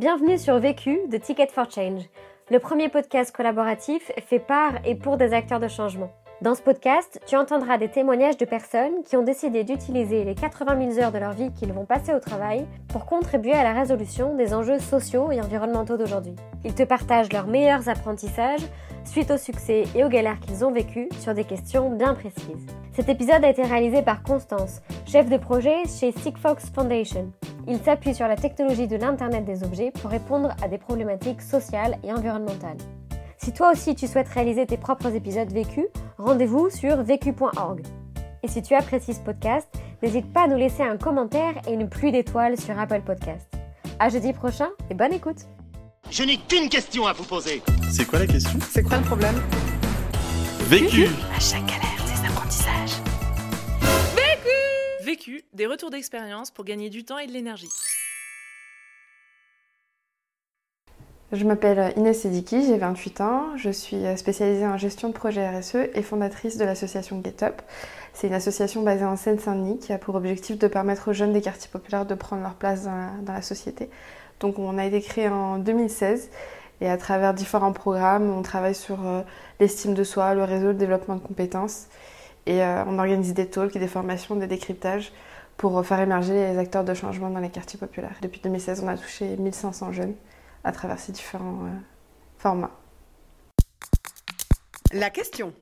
Bienvenue sur Vécu de Ticket for Change, le premier podcast collaboratif fait par et pour des acteurs de changement. Dans ce podcast, tu entendras des témoignages de personnes qui ont décidé d'utiliser les 80 000 heures de leur vie qu'ils vont passer au travail pour contribuer à la résolution des enjeux sociaux et environnementaux d'aujourd'hui. Ils te partagent leurs meilleurs apprentissages suite au succès et aux galères qu'ils ont vécues sur des questions bien précises. Cet épisode a été réalisé par Constance, chef de projet chez Sigfox Foundation. Il s'appuie sur la technologie de l'Internet des objets pour répondre à des problématiques sociales et environnementales. Si toi aussi tu souhaites réaliser tes propres épisodes vécus, rendez-vous sur vécu.org. Et si tu apprécies ce podcast, n'hésite pas à nous laisser un commentaire et une pluie d'étoiles sur Apple Podcast. À jeudi prochain et bonne écoute. Je n'ai qu'une question à vous poser. C'est quoi la question? C'est quoi le problème? Vécu À chaque galère, des apprentissages. Vécu Vécu, des retours d'expérience pour gagner du temps et de l'énergie. Je m'appelle Inès Sediki, j'ai 28 ans, je suis spécialisée en gestion de projet RSE et fondatrice de l'association GetUp. C'est une association basée en Seine-Saint-Denis qui a pour objectif de permettre aux jeunes des quartiers populaires de prendre leur place dans la, société. Donc on a été créé en 2016 et à travers différents programmes, on travaille sur euh, l'estime de soi, le réseau, le développement de compétences et euh, on organise des talks des formations, des décryptages pour faire émerger les acteurs de changement dans les quartiers populaires. Depuis 2016, on a touché 1500 jeunes à travers ces différents euh, formats. La question.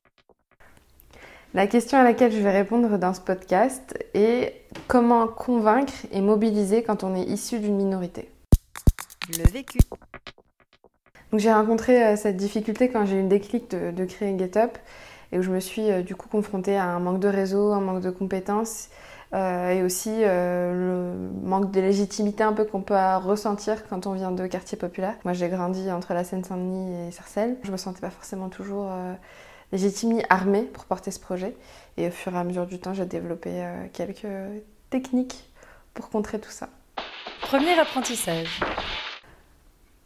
La question à laquelle je vais répondre dans ce podcast est comment convaincre et mobiliser quand on est issu d'une minorité? Le vécu. Donc j'ai rencontré euh, cette difficulté quand j'ai eu le déclic de, de créer GetUp et où je me suis euh, du coup confrontée à un manque de réseau, un manque de compétences euh, et aussi euh, le manque de légitimité un peu qu'on peut ressentir quand on vient de quartiers populaires. Moi j'ai grandi entre la Seine-Saint-Denis et Sarcelles. Je me sentais pas forcément toujours euh, légitime ni armée pour porter ce projet. Et au fur et à mesure du temps, j'ai développé euh, quelques techniques pour contrer tout ça. Premier apprentissage.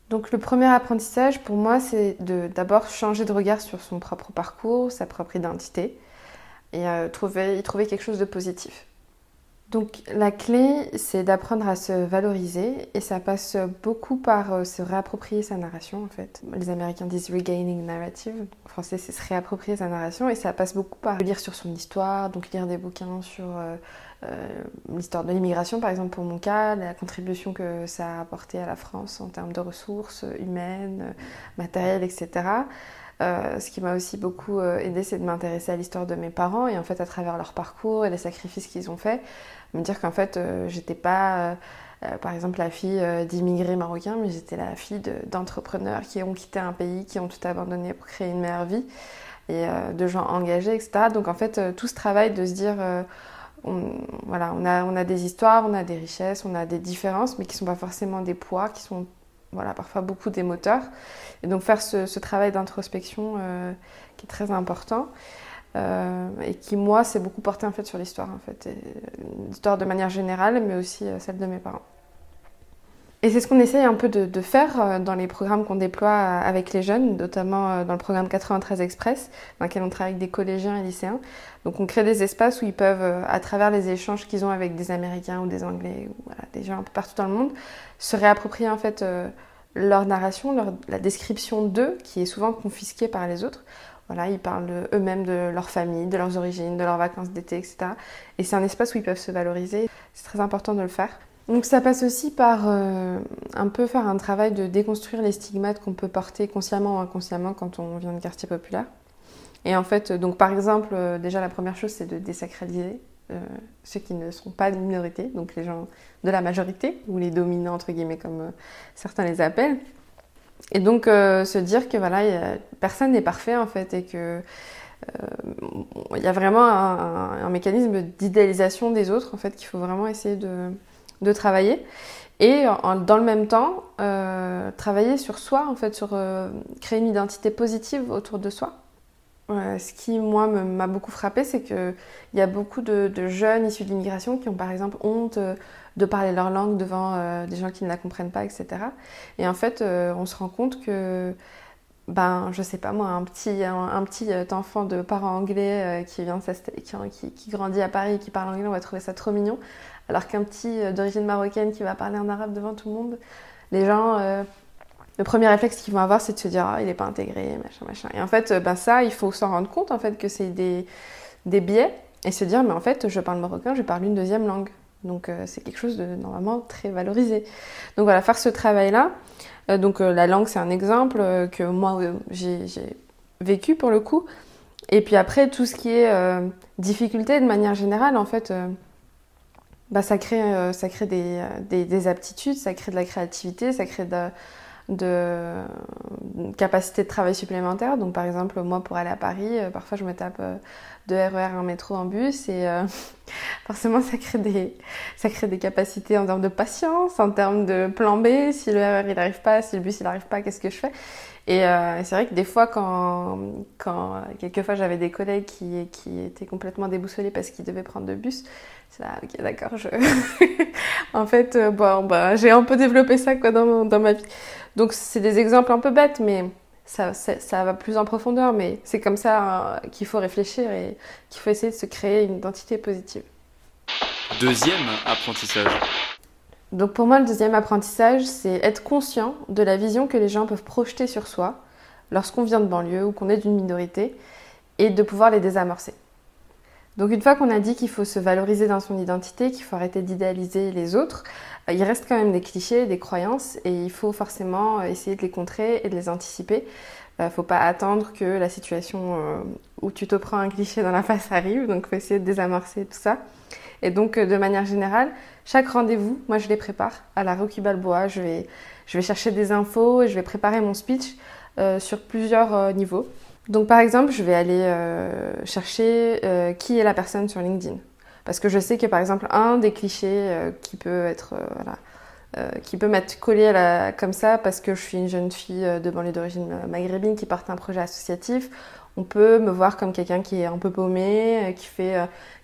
Donc le premier apprentissage pour moi, c'est de d'abord changer de regard sur son propre parcours, sa propre identité, et euh, trouver, y trouver quelque chose de positif. Donc la clé, c'est d'apprendre à se valoriser et ça passe beaucoup par euh, se réapproprier sa narration en fait. Les Américains disent regaining narrative, en français c'est se réapproprier sa narration et ça passe beaucoup par lire sur son histoire, donc lire des bouquins sur euh, euh, l'histoire de l'immigration par exemple pour mon cas, la contribution que ça a apporté à la France en termes de ressources humaines, matérielles, etc. Euh, ce qui m'a aussi beaucoup euh, aidé, c'est de m'intéresser à l'histoire de mes parents et en fait à travers leur parcours et les sacrifices qu'ils ont faits, me dire qu'en fait euh, j'étais pas par exemple la fille d'immigrés marocains, mais j'étais la fille d'entrepreneurs qui ont quitté un pays, qui ont tout abandonné pour créer une meilleure vie et de gens engagés, etc. Donc en fait tout ce travail de se dire on, voilà, on a, on a des histoires, on a des richesses, on a des différences, mais qui ne sont pas forcément des poids, qui sont voilà, parfois beaucoup des moteurs. Et donc faire ce, travail d'introspection euh, qui est très important. Euh, et qui moi s'est beaucoup porté en fait sur l'histoire en fait l'histoire de manière générale mais aussi euh, celle de mes parents et c'est ce qu'on essaye un peu de, faire euh, dans les programmes qu'on déploie euh, avec les jeunes, notamment euh, dans le programme 93 Express, dans lequel on travaille avec des collégiens et lycéens. Donc on crée des espaces où ils peuvent, à travers les échanges qu'ils ont avec des Américains ou des Anglais, ou des gens un peu partout dans le monde, se réapproprier en fait leur narration, la description d'eux, qui est souvent confisquée par les autres. Voilà, ils parlent eux-mêmes de leur famille, de leurs origines, de leurs vacances d'été, etc. Et c'est un espace où ils peuvent se valoriser. C'est très important de le faire. Donc ça passe aussi par euh, un peu faire un travail de déconstruire les stigmates qu'on peut porter consciemment ou inconsciemment quand on vient de quartier populaire. Et en fait, donc par exemple, euh, déjà la première chose c'est de désacraliser euh, ceux qui ne sont pas de minorité, donc les gens de la majorité, ou les dominants entre guillemets comme certains les appellent. Et donc se dire que voilà, personne n'est parfait en fait et que il y a vraiment un, un, un mécanisme d'idéalisation des autres en fait qu'il faut vraiment essayer de de travailler et dans le même temps euh, travailler sur soi en fait sur euh, créer une identité positive autour de soi euh, ce qui moi m'a beaucoup frappé c'est que il y a beaucoup de, jeunes issus de l'immigration qui ont par exemple honte de parler leur langue devant des gens qui ne la comprennent pas etc et en fait on se rend compte que ben, je sais pas moi, un petit, un, petit enfant de parents anglais qui vient qui, qui, grandit à Paris et qui parle anglais, on va trouver ça trop mignon. Alors qu'un petit d'origine marocaine qui va parler en arabe devant tout le monde, les gens, euh, le premier réflexe qu'ils vont avoir, c'est de se dire, ah, il n'est pas intégré, machin, machin. Et en fait, euh, ben ça, il faut s'en rendre compte, en fait, que c'est des, des biais et se dire, mais en fait, je parle marocain, je parle une deuxième langue. Donc, euh, c'est quelque chose de normalement très valorisé. Donc, voilà, faire ce travail-là. Euh, donc, euh, la langue, c'est un exemple euh, que moi, euh, j'ai vécu pour le coup. Et puis après, tout ce qui est euh, difficulté de manière générale, en fait, euh, bah, ça crée, euh, euh, des, des aptitudes, ça crée de la créativité, ça crée de, de, une capacité de travail supplémentaire. Donc par exemple, moi pour aller à Paris, euh, parfois je me tape euh, de RER, un métro, un bus et euh, forcément ça crée, des, ça crée des capacités en termes de patience, en termes de plan B. Si le RER il n'arrive pas, si le bus il n'arrive pas, qu'est-ce que je fais? Et euh, c'est vrai que des fois, quand, quand quelquefois j'avais des collègues qui, qui étaient complètement déboussolés parce qu'ils devaient prendre de bus, c'est là, ok, d'accord, je... en fait, euh, bon, bah, j'ai un peu développé ça quoi, dans, dans ma vie. Donc, c'est des exemples un peu bêtes, mais ça, ça, ça va plus en profondeur. Mais c'est comme ça euh, qu'il faut réfléchir et qu'il faut essayer de se créer une identité positive. Deuxième apprentissage. Donc, pour moi, le deuxième apprentissage, c'est être conscient de la vision que les gens peuvent projeter sur soi lorsqu'on vient de banlieue ou qu'on est d'une minorité et de pouvoir les désamorcer. Donc une fois qu'on a dit qu'il faut se valoriser dans son identité, qu'il faut arrêter d'idéaliser les autres, euh, il reste quand même des clichés, des croyances, et il faut forcément euh, essayer de les contrer et de les anticiper. Il ne faut pas attendre que la situation euh, où tu te prends un cliché dans la face arrive, donc faut essayer de désamorcer tout ça. Et donc euh, de manière générale, chaque rendez-vous, moi je les prépare à la Rocky Balboa, je vais, je vais chercher des infos et je vais préparer mon speech euh, sur plusieurs euh, niveaux. Donc par exemple, je vais aller euh, chercher euh, qui est la personne sur LinkedIn. Parce que je sais que par exemple, un des clichés euh, qui peut être euh, euh, qui peut m'être collé à la- comme ça parce que je suis une jeune fille euh, de banlieue d'origine euh, maghrébine qui porte un projet associatif, on peut me voir comme quelqu'un qui est un peu paumé, qui fait,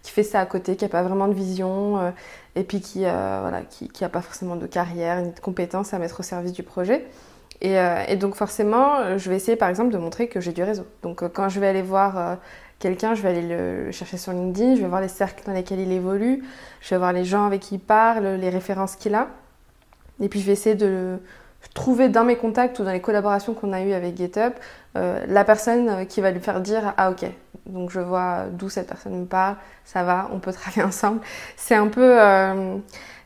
qui fait ça à côté, qui n'a pas vraiment de vision et puis qui euh, voilà, qui, qui a pas forcément de carrière ni de compétences à mettre au service du projet. Et, donc forcément, je vais essayer par exemple de montrer que j'ai du réseau. Donc quand je vais aller voir quelqu'un, je vais aller le, le chercher sur LinkedIn, je vais voir les cercles dans lesquels il évolue, je vais voir les gens avec qui il parle, les références qu'il a. Et puis je vais essayer de trouver dans mes contacts ou dans les collaborations qu'on a eues avec GitHub euh, la personne euh, qui va lui faire dire ah ok. Donc je vois d'où cette personne me parle. Ça va. On peut travailler ensemble c'est un peu euh,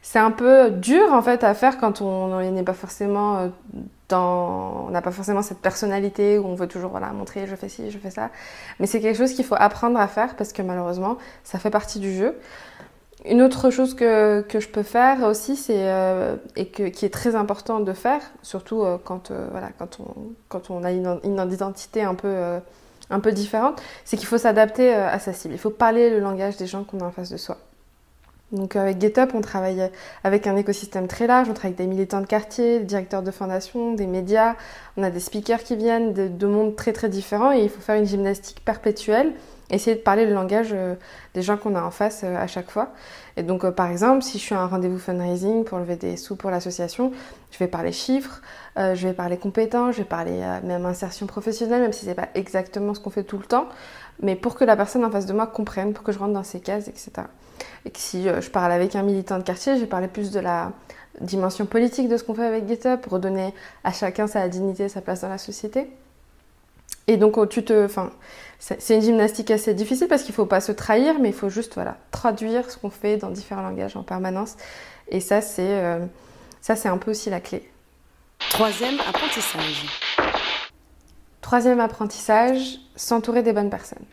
c'est un peu dur en fait à faire quand on on n'est pas forcément euh, dans on n'a pas forcément cette personnalité où on veut toujours voilà montrer je fais ci je fais ça mais c'est quelque chose qu'il faut apprendre à faire parce que malheureusement ça fait partie du jeu une autre chose que, que je peux faire aussi, c'est euh, et qui est très important de faire, surtout euh, quand, euh, voilà, quand, on, quand on a une, une identité un peu, un peu différente, c'est qu'il faut s'adapter à sa cible. Il faut parler le langage des gens qu'on a en face de soi. Donc avec GetUp, on travaille avec un écosystème très large, on travaille avec des militants de quartier, des directeurs de fondation, des médias, on a des speakers qui viennent de, de mondes très très différents et il faut faire une gymnastique perpétuelle essayer de parler le langage euh, des gens qu'on a en face euh, à chaque fois. Et donc, euh, par exemple, si je suis à un rendez-vous fundraising pour lever des sous pour l'association, je vais parler chiffres, je vais parler compétences, je vais parler même insertion professionnelle, même si c'est pas exactement ce qu'on fait tout le temps, mais pour que la personne en face de moi comprenne, pour que je rentre dans ses cases, etc. Et que si je parle avec un militant de quartier, je vais parler plus de la dimension politique de ce qu'on fait avec GitHub pour redonner à chacun sa dignité, sa place dans la société. Et donc, oh, tu te, enfin, c'est une gymnastique assez difficile parce qu'il faut pas se trahir, mais il faut juste voilà traduire ce qu'on fait dans différents langages en permanence. Et ça, c'est euh, ça, c'est un peu aussi la clé. Troisième apprentissage. Troisième apprentissage, s'entourer des bonnes personnes.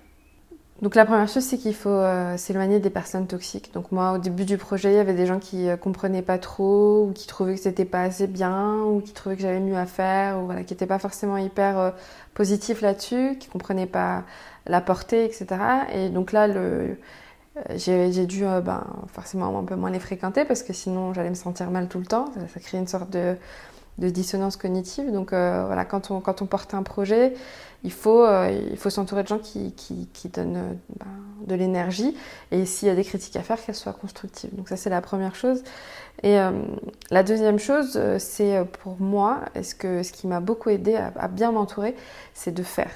Donc la première chose, c'est qu'il faut euh, s'éloigner des personnes toxiques. Donc moi, au début du projet, il y avait des gens qui euh, comprenaient pas trop, ou qui trouvaient que c'était pas assez bien, ou qui trouvaient que j'avais mieux à faire, ou voilà, qui n'étaient pas forcément hyper euh, positifs là-dessus, qui comprenaient pas la portée, etc. Et donc là, le, j'ai dû ben, forcément un peu moins les fréquenter parce que sinon j'allais me sentir mal tout le temps. Ça crée une sorte de, de dissonance cognitive. Donc euh, voilà, quand on, quand on porte un projet, il faut, euh, faut s'entourer de gens qui, qui, qui donnent euh, ben, de l'énergie et s'il y a des critiques à faire, qu'elles soient constructives. Donc ça c'est la première chose. Et la deuxième chose, c'est pour moi, est-ce que ce qui m'a beaucoup aidé à bien m'entourer, c'est de faire.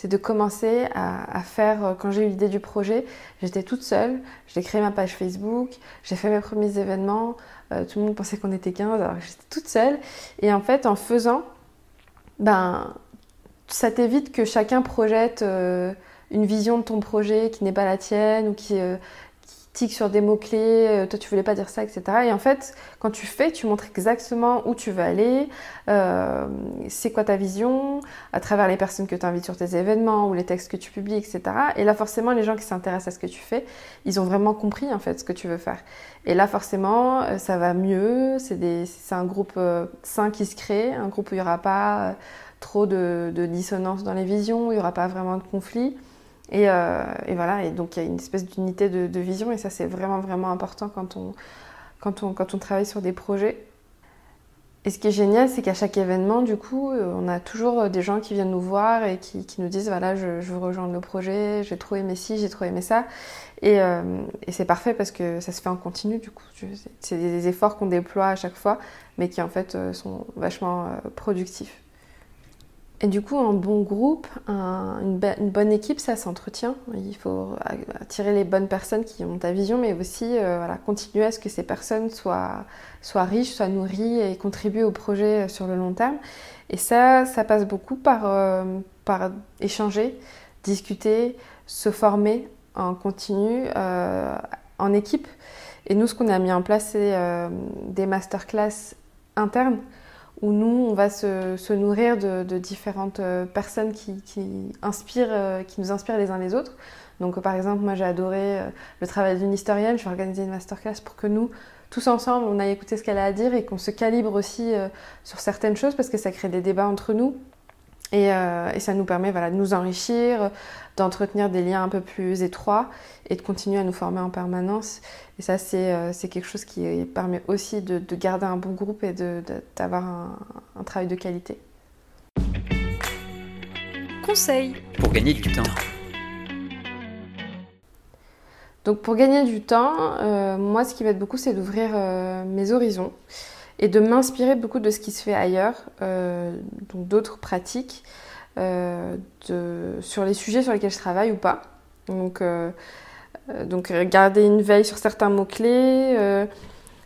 C'est de commencer à, faire, euh, quand j'ai eu l'idée du projet, j'étais toute seule, j'ai créé ma page Facebook, j'ai fait mes premiers événements, euh, tout le monde pensait qu'on était 15, alors j'étais toute seule. Et en fait, en faisant, ben, ça t'évite que chacun projette euh, une vision de ton projet qui n'est pas la tienne ou qui, sur des mots-clés, euh, toi tu voulais pas dire ça, etc. Et en fait, quand tu fais, tu montres exactement où tu veux aller, euh, c'est quoi ta vision, à travers les personnes que tu invites sur tes événements ou les textes que tu publies, etc. Et là, forcément, les gens qui s'intéressent à ce que tu fais, ils ont vraiment compris en fait ce que tu veux faire. Et là, forcément, euh, ça va mieux, c'est un groupe sain qui se crée, un groupe où il n'y aura pas trop de, de dissonance dans les visions, il n'y aura pas vraiment de conflit. Euh, et, voilà, et donc il y a une espèce d'unité de, vision, et ça c'est vraiment vraiment important quand on, quand, on, quand on travaille sur des projets. Et ce qui est génial, c'est qu'à chaque événement, du coup, euh, on a toujours des gens qui viennent nous voir et qui, nous disent voilà, je, je, veux rejoindre le projet, j'ai trop aimé ci, j'ai trop aimé ça. Euh, et c'est parfait parce que ça se fait en continu, du coup. C'est des efforts qu'on déploie à chaque fois, mais qui en fait sont vachement productifs. Et du coup, un bon groupe, une, bonne équipe, ça s'entretient. Il faut attirer les bonnes personnes qui ont ta vision, mais aussi euh, continuer à ce que ces personnes soient, riches, soient nourries et contribuent au projet euh, sur le long terme. Et ça, ça passe beaucoup par, euh, par échanger, discuter, se former en continu, en équipe. Et nous, ce qu'on a mis en place, c'est des masterclass internes où nous, on va se, nourrir de, différentes euh, personnes qui, euh, qui nous inspirent les uns les autres. Donc, par exemple, moi, j'ai adoré euh, le travail d'une historienne. Je vais organiser une masterclass pour que nous, tous ensemble, on aille écouter ce qu'elle a à dire et qu'on se calibre aussi sur certaines choses parce que ça crée des débats entre nous. Et, ça nous permet voilà, de nous enrichir, d'entretenir des liens un peu plus étroits et de continuer à nous former en permanence. Et ça, c'est euh, quelque chose qui permet aussi de, garder un bon groupe et d'avoir un, travail de qualité. Conseil pour gagner du temps. Donc pour gagner du temps, euh, moi ce qui m'aide beaucoup c'est d'ouvrir euh, mes horizons et de m'inspirer beaucoup de ce qui se fait ailleurs, donc d'autres pratiques, sur les sujets sur lesquels je travaille ou pas. Donc euh, donc garder une veille sur certains mots-clés euh,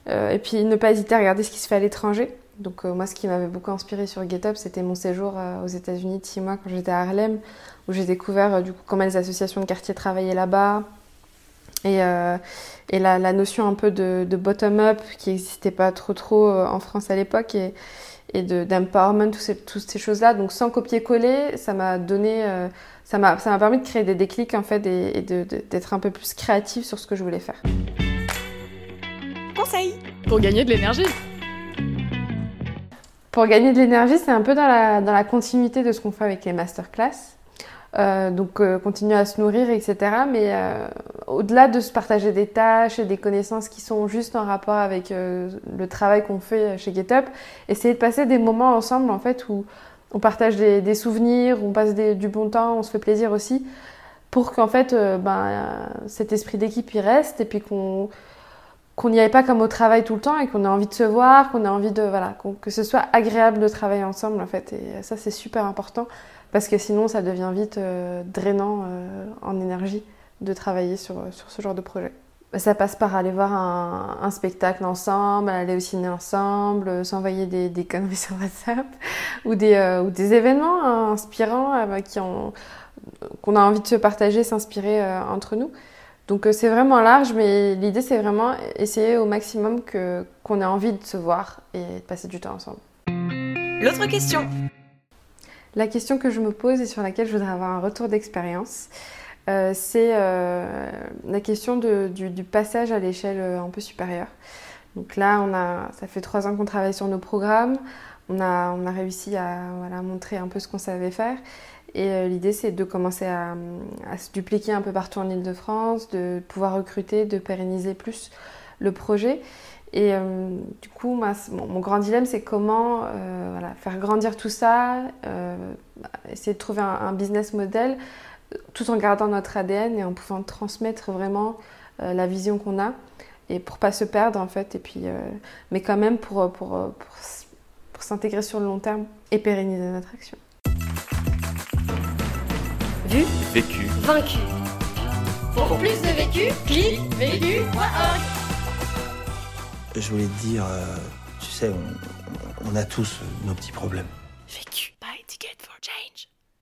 euh, et puis ne pas hésiter à regarder ce qui se fait à l'étranger. Donc moi, ce qui m'avait beaucoup inspiré sur GetUp, c'était mon séjour aux États-Unis de six mois quand j'étais à Harlem, où j'ai découvert du coup comment les associations de quartier travaillaient là-bas, et, et la, la, notion un peu de, de bottom-up qui n'existait pas trop trop en France à l'époque et, et d'empowerment, toutes ces, toutes ces choses-là. Donc sans copier-coller, ça m'a donné ça m'a permis de créer des déclics en fait et, d'être un peu plus créative sur ce que je voulais faire. Conseil pour gagner de l'énergie. Pour gagner de l'énergie, c'est un peu dans la, dans la, continuité de ce qu'on fait avec les masterclass. Euh, donc euh, continuer à se nourrir, etc. Mais euh, au-delà de se partager des tâches et des connaissances qui sont juste en rapport avec le travail qu'on fait chez GetUp, essayer de passer des moments ensemble en fait où on partage des, souvenirs, on passe du bon temps, on se fait plaisir aussi, pour qu'en fait ben, cet esprit d'équipe y reste et puis qu'on qu'on n'y aille pas comme au travail tout le temps et qu'on ait envie de se voir, qu'on ait envie de voilà, que ce soit agréable de travailler ensemble en fait. Et ça c'est super important parce que sinon ça devient vite euh, drainant euh, en énergie de travailler sur, sur ce genre de projet. Ça passe par aller voir un, spectacle ensemble, aller au ciné ensemble, euh, s'envoyer des, des, conneries sur WhatsApp ou des, euh, ou des événements hein, inspirants euh, qui ont, qu'on a envie de se partager, s'inspirer entre nous. Donc c'est vraiment large, mais l'idée c'est vraiment essayer au maximum que, qu'on ait envie de se voir et de passer du temps ensemble. L'autre question La question que je me pose et sur laquelle je voudrais avoir un retour d'expérience, euh, c'est euh, la question du, passage à l'échelle euh, un peu supérieure. Donc là, on a, ça fait trois ans qu'on travaille sur nos programmes. On a, réussi à montrer un peu ce qu'on savait faire. Et l'idée, c'est de commencer à, se dupliquer un peu partout en Ile-de-France, de pouvoir recruter, de pérenniser plus le projet. Et du coup, mon grand dilemme, c'est comment voilà, faire grandir tout ça, essayer de trouver un, un business model tout en gardant notre ADN et en pouvant transmettre vraiment euh, la vision qu'on a et pour pas se perdre en fait et puis euh, mais quand même pour, pour, pour, pour s'intégrer sur le long terme et pérenniser notre action. vu, Vécu. vaincu. Pour plus de vécu, clique vécu.org. Je voulais te dire, euh, tu sais, on, a tous nos petits problèmes. Vécu. Buy ticket for change.